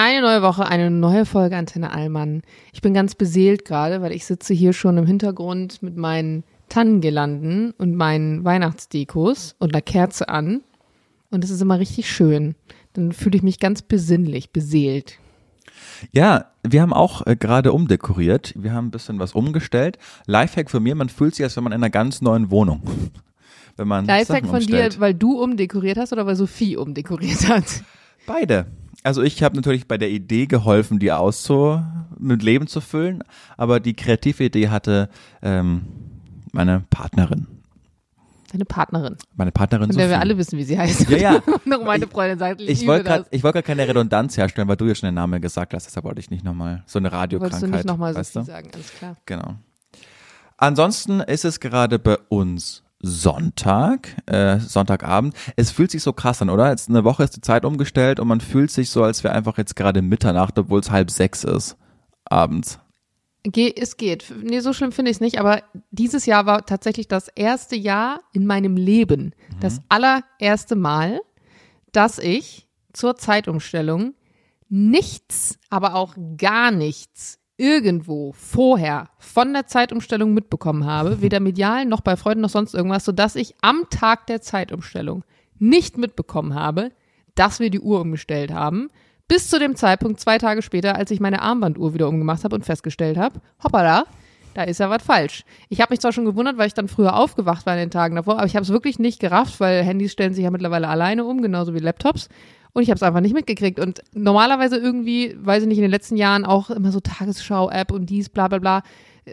Eine neue Woche, eine neue Folge Antenne Allmann. Ich bin ganz beseelt gerade, weil ich sitze hier schon im Hintergrund mit meinen Tannengirlanden und meinen Weihnachtsdekos und einer Kerze an. Und es ist immer richtig schön. Dann fühle ich mich ganz besinnlich, beseelt. Ja, wir haben auch äh, gerade umdekoriert. Wir haben ein bisschen was umgestellt. Lifehack für mir, man fühlt sich, als wenn man in einer ganz neuen Wohnung. Wenn man Lifehack Sachen von umstellt. dir, weil du umdekoriert hast oder weil Sophie umdekoriert hat? Beide. Also ich habe natürlich bei der Idee geholfen, die auszu mit Leben zu füllen, aber die kreative Idee hatte ähm, meine Partnerin. Deine Partnerin, Meine Partnerin von der wir alle wissen, wie sie heißt. Ja, ja. Noch meine Freundin sagt, ich, Ich liebe wollte gerade ich wollte grad keine Redundanz herstellen, weil du ja schon den Namen gesagt hast, deshalb wollte ich nicht nochmal so eine Wolltest du Radiokrankheit. nicht nochmal weißt Sophie du? sagen, alles klar. Genau. Ansonsten ist es gerade bei uns Sonntag, äh, Sonntagabend. Es fühlt sich so krass an, oder? Jetzt eine Woche ist die Zeit umgestellt und man fühlt sich so, als wäre einfach jetzt gerade Mitternacht, obwohl es halb sechs ist. Abends. Ge es geht. Nee, so schlimm finde ich es nicht, aber dieses Jahr war tatsächlich das erste Jahr in meinem Leben, das allererste Mal, dass ich zur Zeitumstellung nichts, aber auch gar nichts irgendwo vorher von der Zeitumstellung mitbekommen habe, weder medial noch bei Freunden noch sonst irgendwas, sodass ich am Tag der Zeitumstellung nicht mitbekommen habe, dass wir die Uhr umgestellt haben, bis zu dem Zeitpunkt zwei Tage später, als ich meine Armbanduhr wieder umgemacht habe und festgestellt habe, hoppala, da ist ja was falsch. Ich habe mich zwar schon gewundert, weil ich dann früher aufgewacht war in den Tagen davor, aber ich habe es wirklich nicht gerafft, weil Handys stellen sich ja mittlerweile alleine um, genauso wie Laptops. Und ich habe es einfach nicht mitgekriegt. Und normalerweise irgendwie, weiß ich nicht, in den letzten Jahren auch immer so Tagesschau-App und dies, bla bla bla,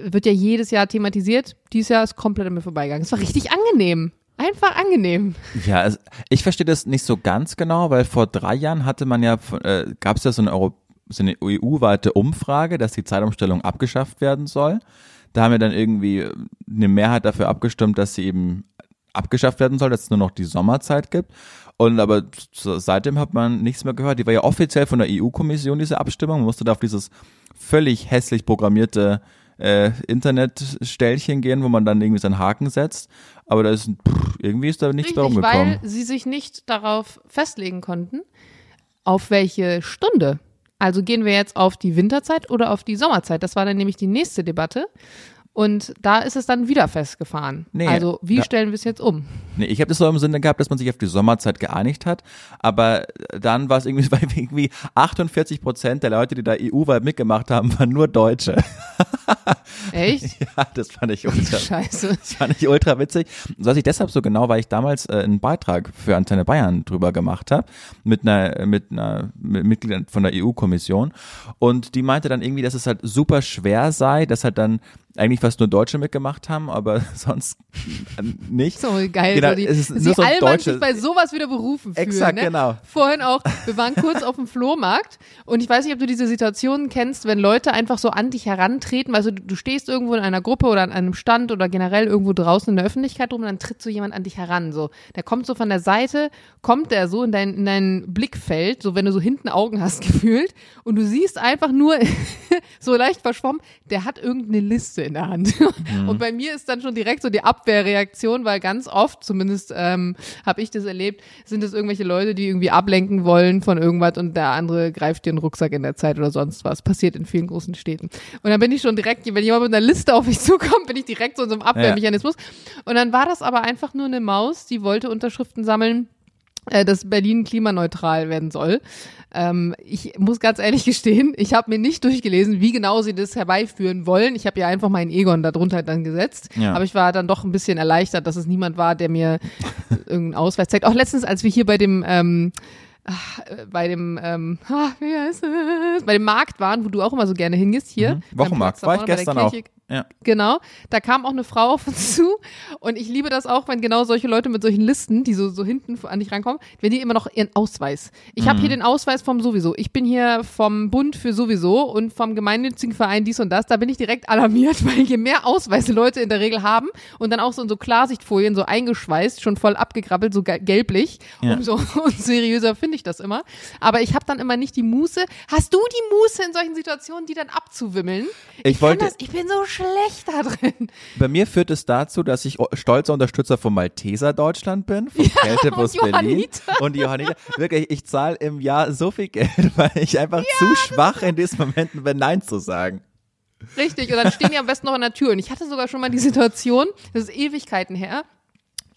wird ja jedes Jahr thematisiert. Dieses Jahr ist komplett an mir vorbeigegangen. Es war richtig angenehm. Einfach angenehm. Ja, also ich verstehe das nicht so ganz genau, weil vor drei Jahren hatte man ja, äh, gab es ja so eine, so eine EU-weite Umfrage, dass die Zeitumstellung abgeschafft werden soll. Da haben wir dann irgendwie eine Mehrheit dafür abgestimmt, dass sie eben abgeschafft werden soll, dass es nur noch die Sommerzeit gibt. Und aber seitdem hat man nichts mehr gehört. Die war ja offiziell von der EU-Kommission, diese Abstimmung. Man musste da auf dieses völlig hässlich programmierte äh, Internetstellchen gehen, wo man dann irgendwie seinen Haken setzt. Aber da ist pff, irgendwie ist da nichts Richtig, rumgekommen. weil sie sich nicht darauf festlegen konnten, auf welche Stunde. Also gehen wir jetzt auf die Winterzeit oder auf die Sommerzeit. Das war dann nämlich die nächste Debatte. Und da ist es dann wieder festgefahren. Nee, also wie stellen wir es jetzt um? Nee, ich habe das so im Sinne gehabt, dass man sich auf die Sommerzeit geeinigt hat, aber dann war es irgendwie, weil irgendwie 48 Prozent der Leute, die da EU-weit mitgemacht haben, waren nur Deutsche. Echt? ja, das fand ich ultra, Scheiße. das fand ich ultra witzig. Das weiß ich deshalb so genau, weil ich damals äh, einen Beitrag für Antenne Bayern drüber gemacht habe mit einer mit einer mit Mitgliedern von der EU-Kommission und die meinte dann irgendwie, dass es halt super schwer sei, dass halt dann eigentlich fast nur Deutsche mitgemacht haben, aber sonst nicht. So geil. Genau, so die, es ist sie nur so deutsche- sich bei sowas wieder berufen fühlen. Exakt, ne? genau. Vorhin auch, wir waren kurz auf dem Flohmarkt und ich weiß nicht, ob du diese Situationen kennst, wenn Leute einfach so an dich herantreten, also du, du stehst irgendwo in einer Gruppe oder an einem Stand oder generell irgendwo draußen in der Öffentlichkeit rum und dann tritt so jemand an dich heran, so. Der kommt so von der Seite, kommt der so in dein, in dein Blickfeld, so wenn du so hinten Augen hast gefühlt und du siehst einfach nur so leicht verschwommen, der hat irgendeine Liste in der Hand. Und bei mir ist dann schon direkt so die Abwehrreaktion, weil ganz oft, zumindest ähm, habe ich das erlebt, sind es irgendwelche Leute, die irgendwie ablenken wollen von irgendwas und der andere greift dir einen Rucksack in der Zeit oder sonst was. Passiert in vielen großen Städten. Und dann bin ich schon direkt, wenn jemand mit einer Liste auf mich zukommt, bin ich direkt so in so einem Abwehrmechanismus. Und dann war das aber einfach nur eine Maus, die wollte Unterschriften sammeln dass Berlin klimaneutral werden soll. Ähm, ich muss ganz ehrlich gestehen, ich habe mir nicht durchgelesen, wie genau sie das herbeiführen wollen. Ich habe ja einfach meinen Egon darunter dann gesetzt. Ja. Aber ich war dann doch ein bisschen erleichtert, dass es niemand war, der mir irgendeinen Ausweis zeigt. Auch letztens, als wir hier bei dem ähm, äh, bei dem ähm, ah, wie heißt es? bei dem Markt waren, wo du auch immer so gerne hingehst hier. Mhm. Wochenmarkt, war ich gestern auch. Ja. Genau, da kam auch eine Frau auf uns zu und ich liebe das auch, wenn genau solche Leute mit solchen Listen, die so, so hinten an dich rankommen, wenn die immer noch ihren Ausweis. Ich habe hier den Ausweis vom sowieso. Ich bin hier vom Bund für sowieso und vom gemeinnützigen Verein dies und das. Da bin ich direkt alarmiert, weil je mehr Ausweise Leute in der Regel haben und dann auch so in so Klarsichtfolien so eingeschweißt, schon voll abgegrabbelt, so ge- gelblich, Ja. umso unseriöser finde ich das immer. Aber ich habe dann immer nicht die Muße. Hast du die Muße in solchen Situationen, die dann abzuwimmeln? Ich kann wollte- das, ich bin so schlecht da drin. Bei mir führt es dazu, dass ich stolzer Unterstützer von Malteser Deutschland bin, von Kältebus und Berlin und Johanniter. Wirklich, ich zahle im Jahr so viel Geld, weil ich einfach zu schwach in diesen Momenten bin, Nein zu sagen. Richtig, und dann stehen die am besten noch an der Tür. Und ich hatte sogar schon mal die Situation, das ist Ewigkeiten her,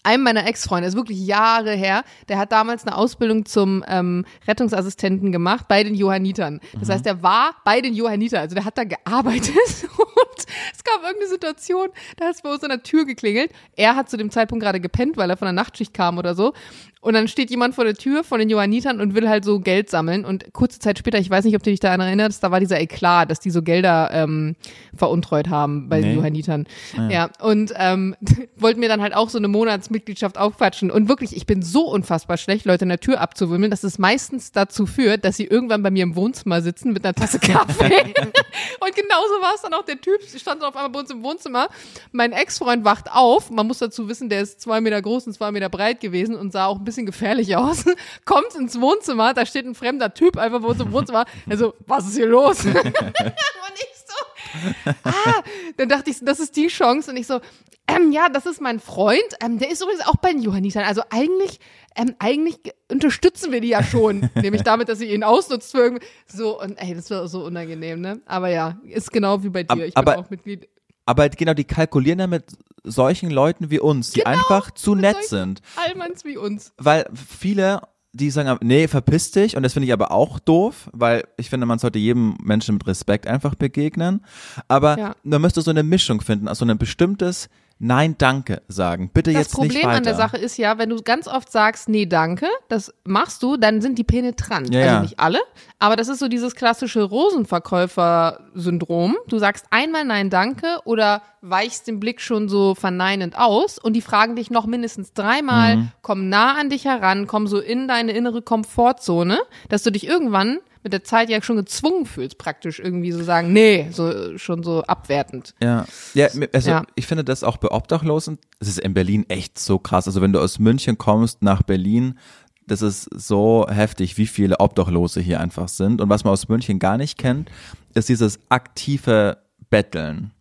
einem meiner Ex-Freunde, ist wirklich Jahre her, der hat damals eine Ausbildung zum ähm, Rettungsassistenten gemacht bei den Johannitern. Das heißt, der war bei den Johannitern, also der hat da gearbeitet es gab irgendeine Situation, da hat es bei uns an der Tür geklingelt. Er hat zu dem Zeitpunkt gerade gepennt, weil er von der Nachtschicht kam oder so. Und dann steht jemand vor der Tür von den Johannitern und will halt so Geld sammeln. Und kurze Zeit später, ich weiß nicht, ob du dich daran erinnerst, da war dieser Eklat, dass die so Gelder ähm, veruntreut haben bei den Nee. Johannitern. Ja, und ähm, wollten mir dann halt auch so eine Monatsmitgliedschaft aufquatschen. Und wirklich, ich bin so unfassbar schlecht, Leute in der Tür abzuwimmeln, dass es meistens dazu führt, dass sie irgendwann bei mir im Wohnzimmer sitzen mit einer Tasse Kaffee. und genauso war es dann auch. Der Typ stand auf einmal bei uns im Wohnzimmer. Mein Ex-Freund wacht auf. Man muss dazu wissen, der ist zwei Meter groß und zwei Meter breit gewesen und sah auch ein bisschen gefährlich aus. Kommt ins Wohnzimmer, da steht ein fremder Typ einfach bei uns im Wohnzimmer. Also, was ist hier los? und ich so, ah, dann dachte ich, so, das ist die Chance. Und ich so, ähm, ja, das ist mein Freund. Ähm, der ist übrigens auch bei den Johannitern. Also eigentlich, ähm, eigentlich ge- unterstützen wir die ja schon. nämlich damit, dass sie ihn ausnutzt für irgendwie. So, und ey, das war so unangenehm, ne? Aber ja, ist genau wie bei dir. Ich bin aber- auch Mitglied. Aber genau, die kalkulieren ja mit solchen Leuten wie uns, die Genau, einfach zu nett sind. Allmanns wie uns. Weil viele, die sagen, nee, verpiss dich, und das finde ich aber auch doof, weil ich finde, man sollte jedem Menschen mit Respekt einfach begegnen. Aber Ja. man müsste so eine Mischung finden, also ein bestimmtes Nein, danke sagen. Bitte Das jetzt nicht Problem weiter. an der Sache ist ja, wenn du ganz oft sagst, nee, danke, das machst du, dann sind die penetrant. Ja, also ja. nicht alle, aber das ist so dieses klassische Rosenverkäufer-Syndrom. Du sagst einmal nein, danke oder weichst den Blick schon so verneinend aus und die fragen dich noch mindestens dreimal, Mhm. komm nah an dich heran, komm so in deine innere Komfortzone, dass du dich irgendwann mit der Zeit ja schon gezwungen fühlst, praktisch irgendwie so sagen, nee, so schon so abwertend. Ja, ja, also Ja. ich finde das auch bei Obdachlosen, es ist in Berlin echt so krass. Also wenn du aus München kommst nach Berlin, das ist so heftig, wie viele Obdachlose hier einfach sind. Und was man aus München gar nicht kennt, ist dieses aktive Betteln.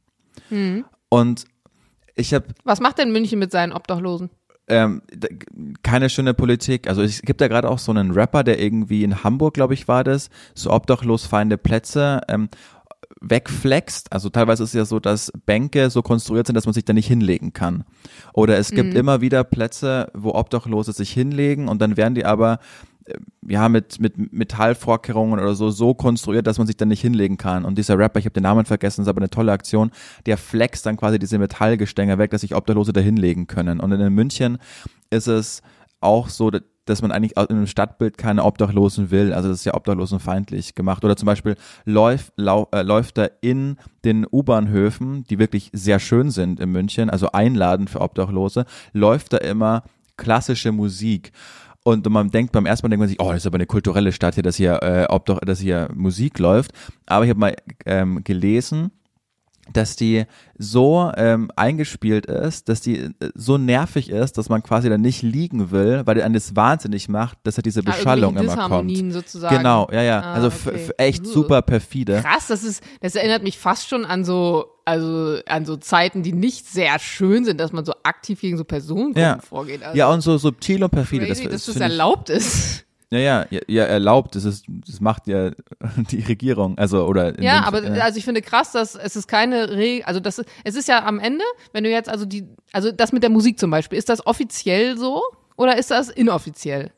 Hm. Und ich habe Was macht denn München mit seinen Obdachlosen? Ähm, keine schöne Politik. Also es gibt da gerade auch so einen Rapper, der irgendwie in Hamburg, glaube ich, war das, so obdachlos feinde Plätze ähm, wegflext. Also teilweise ist es ja so, dass Bänke so konstruiert sind, dass man sich da nicht hinlegen kann. Oder es gibt immer wieder Plätze, wo Obdachlose sich hinlegen und dann werden die aber ja, mit, mit Metallvorkehrungen oder so, so konstruiert, dass man sich dann nicht hinlegen kann. Und dieser Rapper, ich habe den Namen vergessen, ist aber eine tolle Aktion, der flext dann quasi diese Metallgestänge weg, dass sich Obdachlose da hinlegen können. Und in München ist es auch so, dass man eigentlich in einem Stadtbild keine Obdachlosen will. Also das ist ja obdachlosenfeindlich gemacht. Oder zum Beispiel läuft, lau, äh, läuft da in den U-Bahnhöfen, die wirklich sehr schön sind in München, also einladend für Obdachlose, läuft da immer klassische Musik. Und man denkt beim ersten Mal denkt man sich, oh, das ist aber eine kulturelle Stadt hier, dass hier, äh, Obdach, dass hier Musik läuft. Aber ich habe mal ähm, gelesen, dass die so ähm, eingespielt ist, dass die äh, so nervig ist, dass man quasi dann nicht liegen will, weil die einen das wahnsinnig macht, dass er diese Ah, Beschallung irgendwelche immer kommt. Sozusagen. Genau, ja, ja. Ah, also okay. echt Uh. super perfide. Krass, das ist, das erinnert mich fast schon an so, also an so Zeiten, die nicht sehr schön sind, dass man so aktiv gegen so Personengruppen Ja. vorgeht. Also Ja, und so subtil und perfide. crazy, das, dass das ich- erlaubt ist. Ja, ja, ja, erlaubt. Das ist, das macht ja die Regierung, also oder. in Ja, aber äh, also ich finde krass, dass es ist keine Regel, also das ist, es ist ja am Ende, wenn du jetzt also die, also das mit der Musik zum Beispiel, ist das offiziell so oder ist das inoffiziell?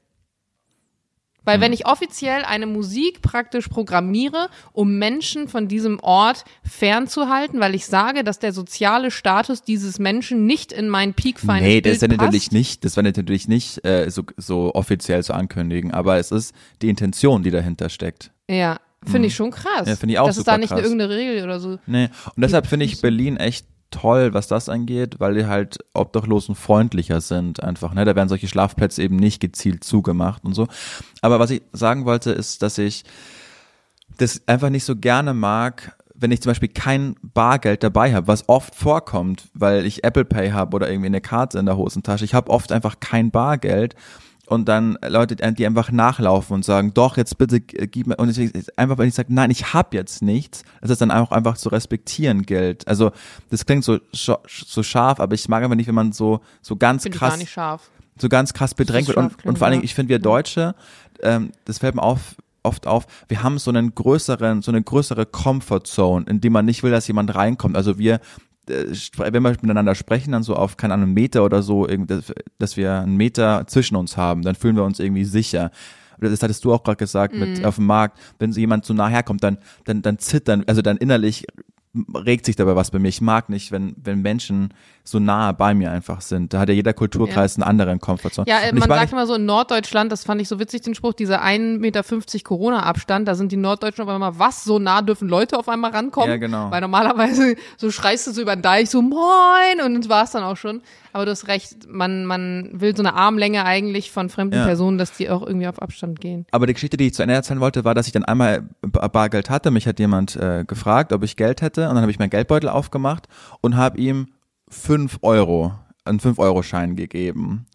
Weil Hm. wenn ich offiziell eine Musik praktisch programmiere, um Menschen von diesem Ort fernzuhalten, weil ich sage, dass der soziale Status dieses Menschen nicht in mein peakfeines Nee, Bild das ist ja natürlich nicht, das war natürlich nicht äh, so, so offiziell zu ankündigen, aber es ist die Intention, die dahinter steckt. Ja, finde ich schon krass. Ja, finde ich auch Dass es da super nicht krass. irgendeine Regel oder so. Nee, und deshalb finde ich Berlin echt toll, was das angeht, weil die halt Obdachlosen freundlicher sind einfach. Ne? Da werden solche Schlafplätze eben nicht gezielt zugemacht und so. Aber was ich sagen wollte, ist, dass ich das einfach nicht so gerne mag, wenn ich zum Beispiel kein Bargeld dabei habe, was oft vorkommt, weil ich Apple Pay habe oder irgendwie eine Karte in der Hosentasche. Ich habe oft einfach kein Bargeld und dann Leute, die einfach nachlaufen und sagen, doch, jetzt bitte gib mir, und deswegen einfach, wenn ich sage, nein, ich hab jetzt nichts, dass es dann auch einfach zu respektieren gilt. Also, das klingt so, so scharf, aber ich mag einfach nicht, wenn man so, so ganz Finde ich krass, so ganz krass bedrängt wird. Und, und vor allen Dingen, ich finde, wir Deutsche, ähm, das fällt mir auf, oft auf, wir haben so einen größeren, so eine größere Comfortzone, in die man nicht will, dass jemand reinkommt. Also wir, äh, wenn wir miteinander sprechen, dann so auf, keine Ahnung, einen Meter oder so, dass, wir einen Meter zwischen uns haben, dann fühlen wir uns irgendwie sicher. Das hattest du auch gerade gesagt mit auf dem Markt, wenn so jemand so nah herkommt, dann, dann, dann zittern, also dann innerlich regt sich dabei was bei mir. Ich mag nicht, wenn, wenn Menschen so nah bei mir einfach sind. Da hat ja jeder Kulturkreis einen anderen Komfortzone. Ja, man sagt immer so in Norddeutschland, das fand ich so witzig, den Spruch, dieser 1,50 Meter Corona-Abstand, da sind die Norddeutschen auf einmal, was, so nah dürfen Leute auf einmal rankommen? Ja, genau. Weil normalerweise so schreist du so über den Deich, so moin, und das war's dann auch schon. Aber du hast recht, man, man will so eine Armlänge eigentlich von fremden Ja. Personen, dass die auch irgendwie auf Abstand gehen. Aber die Geschichte, die ich zu Ende erzählen wollte, war, dass ich dann einmal Bar- Bargeld hatte. Mich hat jemand äh, gefragt, ob ich Geld hätte. Und dann habe ich meinen Geldbeutel aufgemacht und habe ihm fünf Euro, einen 5-Euro-Schein gegeben.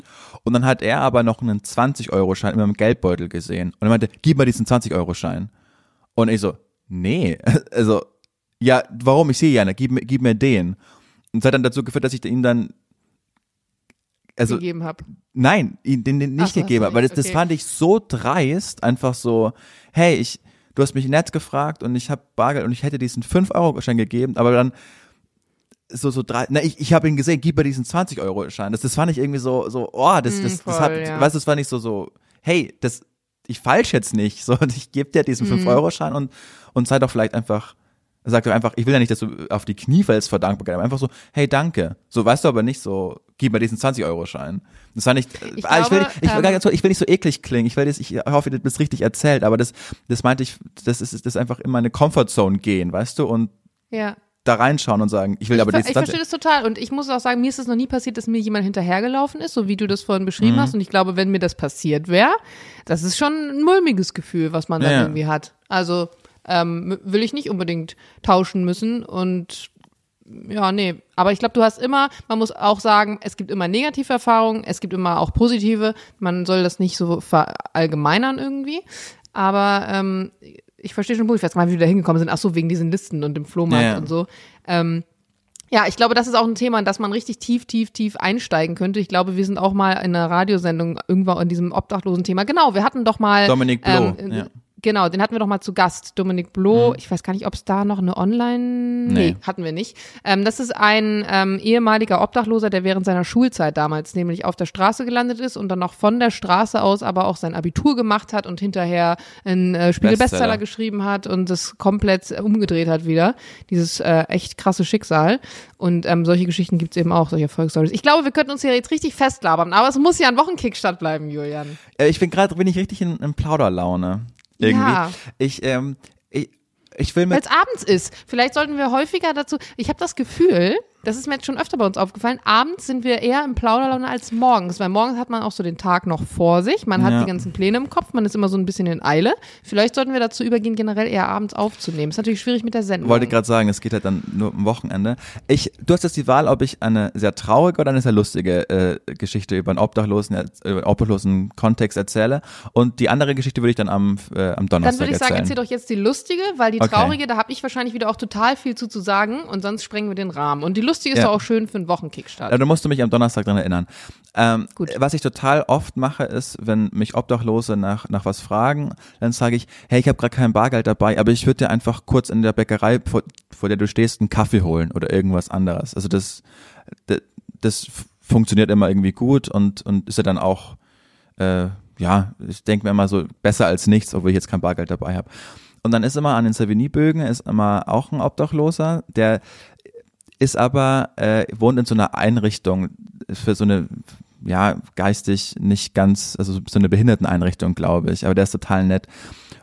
Und dann hat er aber noch einen 20-Euro-Schein in meinem Geldbeutel gesehen. Und er meinte, gib mal diesen 20-Euro-Schein. Und ich so, nee, also, ja, warum? Ich sehe ja nicht, gib, mir- gib mir den. Und es hat dann dazu geführt, dass ich ihn dann, also, gegeben habe. Nein, ihn den, den Ach nicht hast gegeben habe, weil das, nicht, das okay. fand ich so dreist, einfach so, hey, ich, du hast mich nett gefragt und ich habe Bargeld und ich hätte diesen 5-Euro-Schein gegeben, aber dann so, so drei, na, ich, ich habe ihn gesehen, gib mir diesen 20-Euro-Schein. Das, das fand ich irgendwie so, so, oh, das, das, das, Mm, voll, hat, ja. weißt du, das fand ich so, so, hey, das, ich falsch jetzt nicht, so, ich gebe dir diesen Mm. 5-Euro-Schein und, und sei doch vielleicht einfach, sag doch einfach, ich will ja nicht, dass du auf die Knie fällst vor Dankbarkeit, aber einfach so, hey, danke. So, weißt du aber nicht so, gib mir diesen 20-Euro-Schein. Das war nicht, Ich ah, ich, will, glaube, ich, will, ähm, ganz kurz, ich will nicht so eklig klingen, ich will das, ich hoffe, du bist richtig erzählt, aber das, das meinte ich, das ist, das ist einfach in meine Comfortzone gehen, weißt du, und Ja. Da reinschauen und sagen, ich will aber ich, ver- diesen ich verstehe das total und ich muss auch sagen, mir ist es noch nie passiert, dass mir jemand hinterhergelaufen ist, so wie du das vorhin Mhm. beschrieben hast. Und ich glaube, wenn mir das passiert wäre, das ist schon ein mulmiges Gefühl, was man dann Ja, ja. irgendwie hat. Also ähm, will ich nicht unbedingt tauschen müssen und ja, nee. Aber ich glaube, du hast immer, man muss auch sagen, es gibt immer negative Erfahrungen, es gibt immer auch positive. Man soll das nicht so verallgemeinern irgendwie. Aber ähm, ich verstehe schon, wo ich weiß gar nicht, wie wir da hingekommen sind. Ach so, wegen diesen Listen und dem Flohmarkt Ja, und so. Ähm, ja, ich glaube, das ist auch ein Thema, in das man richtig tief, tief, tief einsteigen könnte. Ich glaube, wir sind auch mal in einer Radiosendung irgendwann in diesem obdachlosen Thema. Genau, wir hatten doch mal Dominik Bloh, ähm, ja. Genau, den hatten wir doch mal zu Gast, Dominik Bloh. Ich weiß gar nicht, ob es da noch eine Online. Nee, Nee. hatten wir nicht. Ähm, das ist ein ähm, ehemaliger Obdachloser, der während seiner Schulzeit damals nämlich auf der Straße gelandet ist und dann noch von der Straße aus aber auch sein Abitur gemacht hat und hinterher einen äh, Spiegel-Bestseller Bestseller. geschrieben hat und das komplett umgedreht hat wieder. Dieses äh, echt krasse Schicksal. Und ähm, solche Geschichten gibt's eben auch, solche Erfolgsstories. Ich glaube, wir könnten uns hier jetzt richtig festlabern, aber es muss ja ein Wochenkickstart bleiben, Julian. Äh, Ich bin gerade, bin ich richtig in, in Plauderlaune. Irgendwie. Ja. Ich, ähm, ich, ich will Weil mit, es abends ist. Vielleicht sollten wir häufiger dazu. Ich habe das Gefühl, das ist mir jetzt schon öfter bei uns aufgefallen, abends sind wir eher im Plauderlaune als morgens, weil morgens hat man auch so den Tag noch vor sich, man hat Ja. die ganzen Pläne im Kopf, man ist immer so ein bisschen in Eile. Vielleicht sollten wir dazu übergehen, generell eher abends aufzunehmen. Ist natürlich schwierig mit der Sendung. wollte gerade sagen, es geht halt dann nur am Wochenende. Ich, du hast jetzt die Wahl, ob ich eine sehr traurige oder eine sehr lustige äh, Geschichte über einen obdachlosen, äh, obdachlosen Kontext erzähle. Und die andere Geschichte würde ich dann am, äh, am Dann Donnerstag würde ich sagen, erzählen. erzähl doch jetzt die lustige, weil die Okay. traurige, da habe ich wahrscheinlich wieder auch total viel zu, zu sagen und sonst sprengen wir den Rahmen. Und die lustige ist Ja. doch auch schön für einen Wochenkickstart. Ja, da musst du mich am Donnerstag dran erinnern. Ähm, Gut. Was ich total oft mache, ist, wenn mich Obdachlose nach, nach was fragen, dann sage ich, hey, ich habe gerade kein Bargeld dabei, aber ich würde dir einfach kurz in der Bäckerei, vor, vor der du stehst, einen Kaffee holen oder irgendwas anderes. Also das, das, das funktioniert immer irgendwie gut und, und ist ja dann auch, äh, ja, ich denke mir immer so, besser als nichts, obwohl ich jetzt kein Bargeld dabei habe. Und dann ist immer an den Savigny-Bögen ist immer auch ein Obdachloser, der ist aber, äh, wohnt in so einer Einrichtung für so eine, ja, geistig nicht ganz, also so eine Behinderteneinrichtung, glaube ich, aber der ist total nett.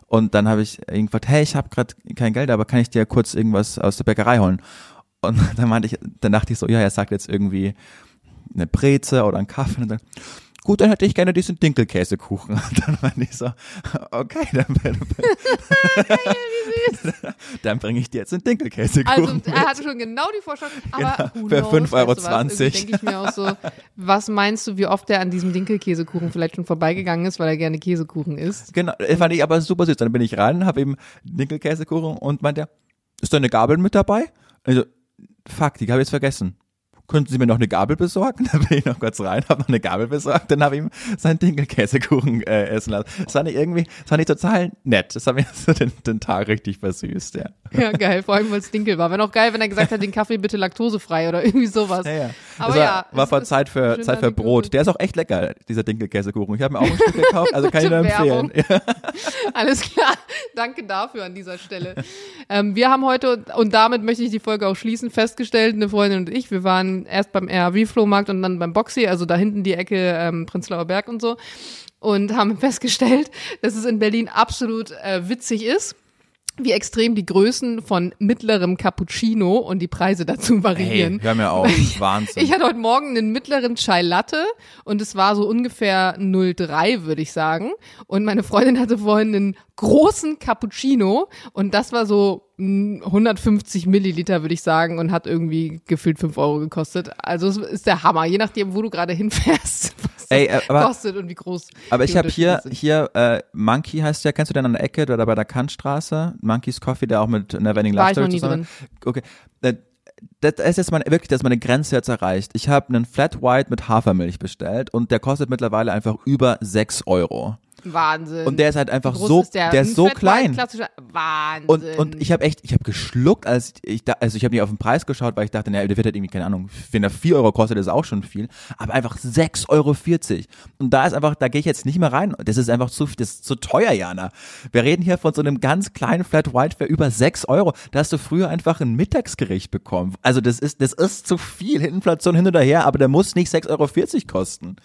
Und dann habe ich gefragt, hey, ich habe gerade kein Geld, aber kann ich dir kurz irgendwas aus der Bäckerei holen? Und dann meinte ich, dann dachte ich so, ja, er sagt jetzt irgendwie eine Breze oder einen Kaffee und dann, gut, dann hätte ich gerne diesen Dinkelkäsekuchen. Und dann war ich so, okay, dann, dann bringe ich dir jetzt den Dinkelkäsekuchen. Also er hatte schon genau die Vorstellung, aber Genau, für knows, 5,20 Euro. weißt du was? Irgendwie denke ich mir auch so, was meinst du, wie oft er an diesem Dinkelkäsekuchen vielleicht schon vorbeigegangen ist, weil er gerne Käsekuchen isst? Genau, das fand ich aber super süß. Dann bin ich rein, habe eben Dinkelkäsekuchen und meinte, ist da eine Gabel mit dabei? Also, fuck, die habe ich jetzt vergessen. Könnten Sie mir noch eine Gabel besorgen? Dann bin ich noch kurz rein, habe noch eine Gabel besorgt, dann habe ich ihm seinen Dinkelkäsekuchen äh, essen lassen. Das fand ich irgendwie, das fand ich total nett. Das hat mir so den, den Tag richtig versüßt, ja. Ja, geil, vor allem, weil es Dinkel war. Wäre noch geil, wenn er gesagt hat, den Kaffee bitte laktosefrei oder irgendwie sowas. Ja, ja. Aber war, ja, war vor Zeit für, Zeit für. Brot. Der ist auch echt lecker, dieser Dinkelkäsekuchen. Ich habe mir auch ein Stück gekauft, also kann ich nur empfehlen. Werbung. Alles klar. Danke dafür an dieser Stelle. ähm, wir haben heute, und damit möchte ich die Folge auch schließen, festgestellt, eine Freundin und ich, wir waren erst beim RAW-Flohmarkt und dann beim Boxy, also da hinten die Ecke ähm, Prenzlauer Berg und so, und haben festgestellt, dass es in Berlin absolut äh, witzig ist, wie extrem die Größen von mittlerem Cappuccino und die Preise dazu variieren. Hey, hör mir auf. Wahnsinn. Ich hatte heute Morgen einen mittleren Chai Latte und es war so ungefähr 0,3, würde ich sagen. Und meine Freundin hatte vorhin einen großen Cappuccino und das war so mm, 150 Milliliter, würde ich sagen, und hat irgendwie gefühlt 5 Euro gekostet. Also es ist der Hammer, je nachdem, wo du gerade hinfährst, Ey, äh, aber- kostet und wie groß. Aber ich habe hier, sind. hier äh, Monkey heißt der, kennst du den an der Ecke oder bei der Kantstraße? Monkey's Coffee, der auch mit Neverending Love Story zusammen. Okay. Äh, Das ist jetzt meine, wirklich, das ist meine Grenze jetzt erreicht. Ich habe einen Flat White mit Hafermilch bestellt und der kostet mittlerweile einfach über 6 Euro. Wahnsinn. Und der ist halt einfach so, der, der ist so klein. Wahnsinn. Und, und ich habe echt, ich habe geschluckt, als ich da, also ich habe nicht auf den Preis geschaut, weil ich dachte, naja, der wird halt irgendwie, keine Ahnung, wenn er 4 Euro kostet, ist auch schon viel. Aber einfach 6,40 Euro. Und da ist einfach, da gehe ich jetzt nicht mehr rein. Das ist einfach zu, das ist zu teuer, Jana. Wir reden hier von so einem ganz kleinen Flat White für über 6 Euro. Da hast du früher einfach ein Mittagsgericht bekommen. Also das ist, das ist zu viel. Inflation hin oder her, aber der muss nicht 6,40 Euro kosten.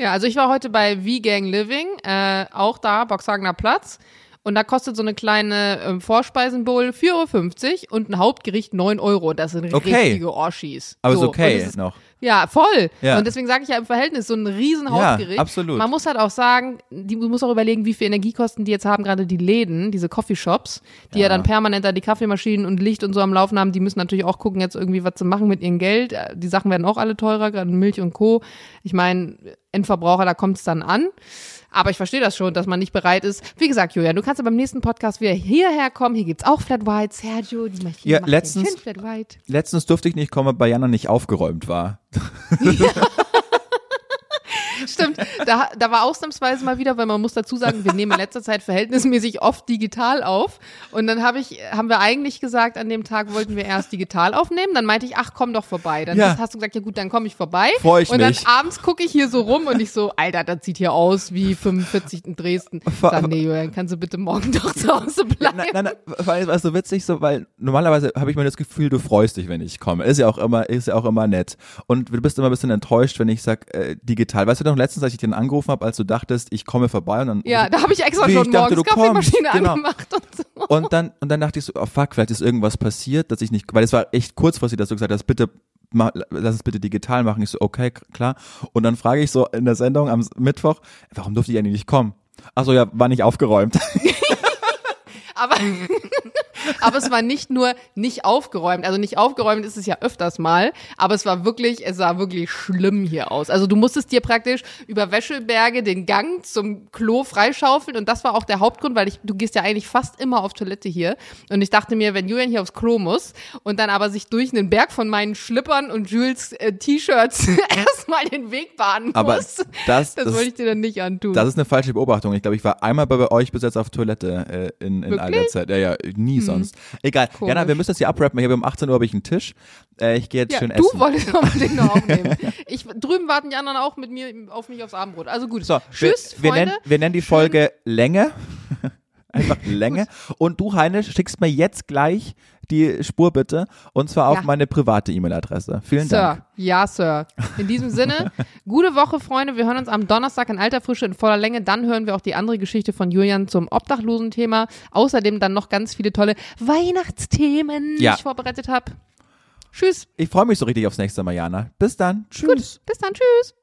Ja, also ich war heute bei V-Gang Living, äh, auch da, Boxhagener Platz. Und da kostet so eine kleine ähm, Vorspeisenbowl 4,50 Euro und ein Hauptgericht 9 Euro. Das sind Okay. richtige Orschis. Aber so, ist okay noch. Ja, voll. Ja. Und deswegen sage ich ja im Verhältnis so ein riesen Ja, Hauptgericht. absolut. Man muss halt auch sagen, die, du musst auch überlegen, wie viel Energiekosten die jetzt haben, gerade die Läden, diese Coffeeshops, die ja. Ja. dann permanent da die Kaffeemaschinen und Licht und so am Laufen haben. Die müssen natürlich auch gucken, jetzt irgendwie was zu machen mit ihrem Geld. Äh, Die Sachen werden auch alle teurer, gerade Milch und Co. Ich meine, Endverbraucher, da kommt es dann an. Aber ich verstehe das schon, dass man nicht bereit ist. Wie gesagt, Julian, du kannst ja beim nächsten Podcast wieder hierher kommen. Hier gibt's auch Flat White. Sergio, die Maschine Ja, macht den letztens- Flat White. Letztens durfte ich nicht kommen, weil Jana nicht aufgeräumt war. yeah. Stimmt, da, da war ausnahmsweise mal wieder, weil man muss dazu sagen, wir nehmen in letzter Zeit verhältnismäßig oft digital auf. Und dann hab ich, haben wir eigentlich gesagt, an dem Tag wollten wir erst digital aufnehmen. Dann meinte ich, ach, komm doch vorbei. Dann Ja. hast du gesagt, ja gut, dann komme ich vorbei. Freu ich und dann mich. abends gucke ich hier so rum und ich so, Alter, das sieht hier aus wie 45 in Dresden. Ich Vor- Sag, nee, Julian, kannst du bitte morgen doch zu Hause bleiben? Nein, nein, nein, vor allem war es so witzig, so, weil normalerweise habe ich mir das Gefühl, du freust dich, wenn ich komme. Ist ja auch immer, ist ja auch immer nett. Und du bist immer ein bisschen enttäuscht, wenn ich sag äh, digital. Weißt du noch letztens, als ich den angerufen habe, als du dachtest, ich komme vorbei und dann Ja, da habe ich extra schon ich dachte, morgens Kaffeemaschine genau. angemacht und so. und dann und dann dachte ich so, oh fuck, vielleicht ist irgendwas passiert, dass ich nicht, weil es war echt kurzfristig, dass du gesagt hast, bitte mach, lass es bitte digital machen. Ich so, okay, klar. Und dann frage ich so in der Sendung am Mittwoch, warum durfte ich eigentlich nicht kommen? Ach so, ja, war nicht aufgeräumt. Aber, aber es war nicht nur nicht aufgeräumt. Also nicht aufgeräumt ist es ja öfters mal, aber es war wirklich, es sah wirklich schlimm hier aus. Also du musstest dir praktisch über Wäscheberge den Gang zum Klo freischaufeln und das war auch der Hauptgrund, weil ich, du gehst ja eigentlich fast immer auf Toilette hier. Und ich dachte mir, wenn Julian hier aufs Klo muss und dann aber sich durch einen Berg von meinen Schlippern und Jules äh, T-Shirts erstmal den Weg bahnen Aber muss, das, das, das, wollte ich dir dann nicht antun. das ist eine falsche Beobachtung. Ich glaube, ich war einmal bei euch bis jetzt auf Toilette äh, in, in all der? Zeit. Ja, ja, nie sonst. Egal. Komisch. Jana, wir müssen das hier abrappen. Hier um 18 Uhr habe ich einen Tisch. Äh, ich gehe jetzt Ja, schön du essen. wolltest unbedingt noch aufnehmen. Ich, drüben warten die anderen auch mit mir auf mich aufs Abendbrot. Also gut. So, Tschüss, wir, wir, Freunde. nennen, wir nennen die Folge Länge. Einfach Länge. Und du, Heine, schickst mir jetzt gleich die Spur bitte. Und zwar auf Ja. meine private E-Mail-Adresse. Vielen Sir, Dank. ja, Sir. In diesem Sinne, gute Woche, Freunde. Wir hören uns am Donnerstag in alter Frische in voller Länge. Dann hören wir auch die andere Geschichte von Julian zum Obdachlosen-Thema. Außerdem dann noch ganz viele tolle Weihnachtsthemen, die Ja. ich vorbereitet habe. Tschüss. Ich freue mich so richtig aufs nächste Mal, Jana. Bis dann. Tschüss. Gut. Bis dann. Tschüss.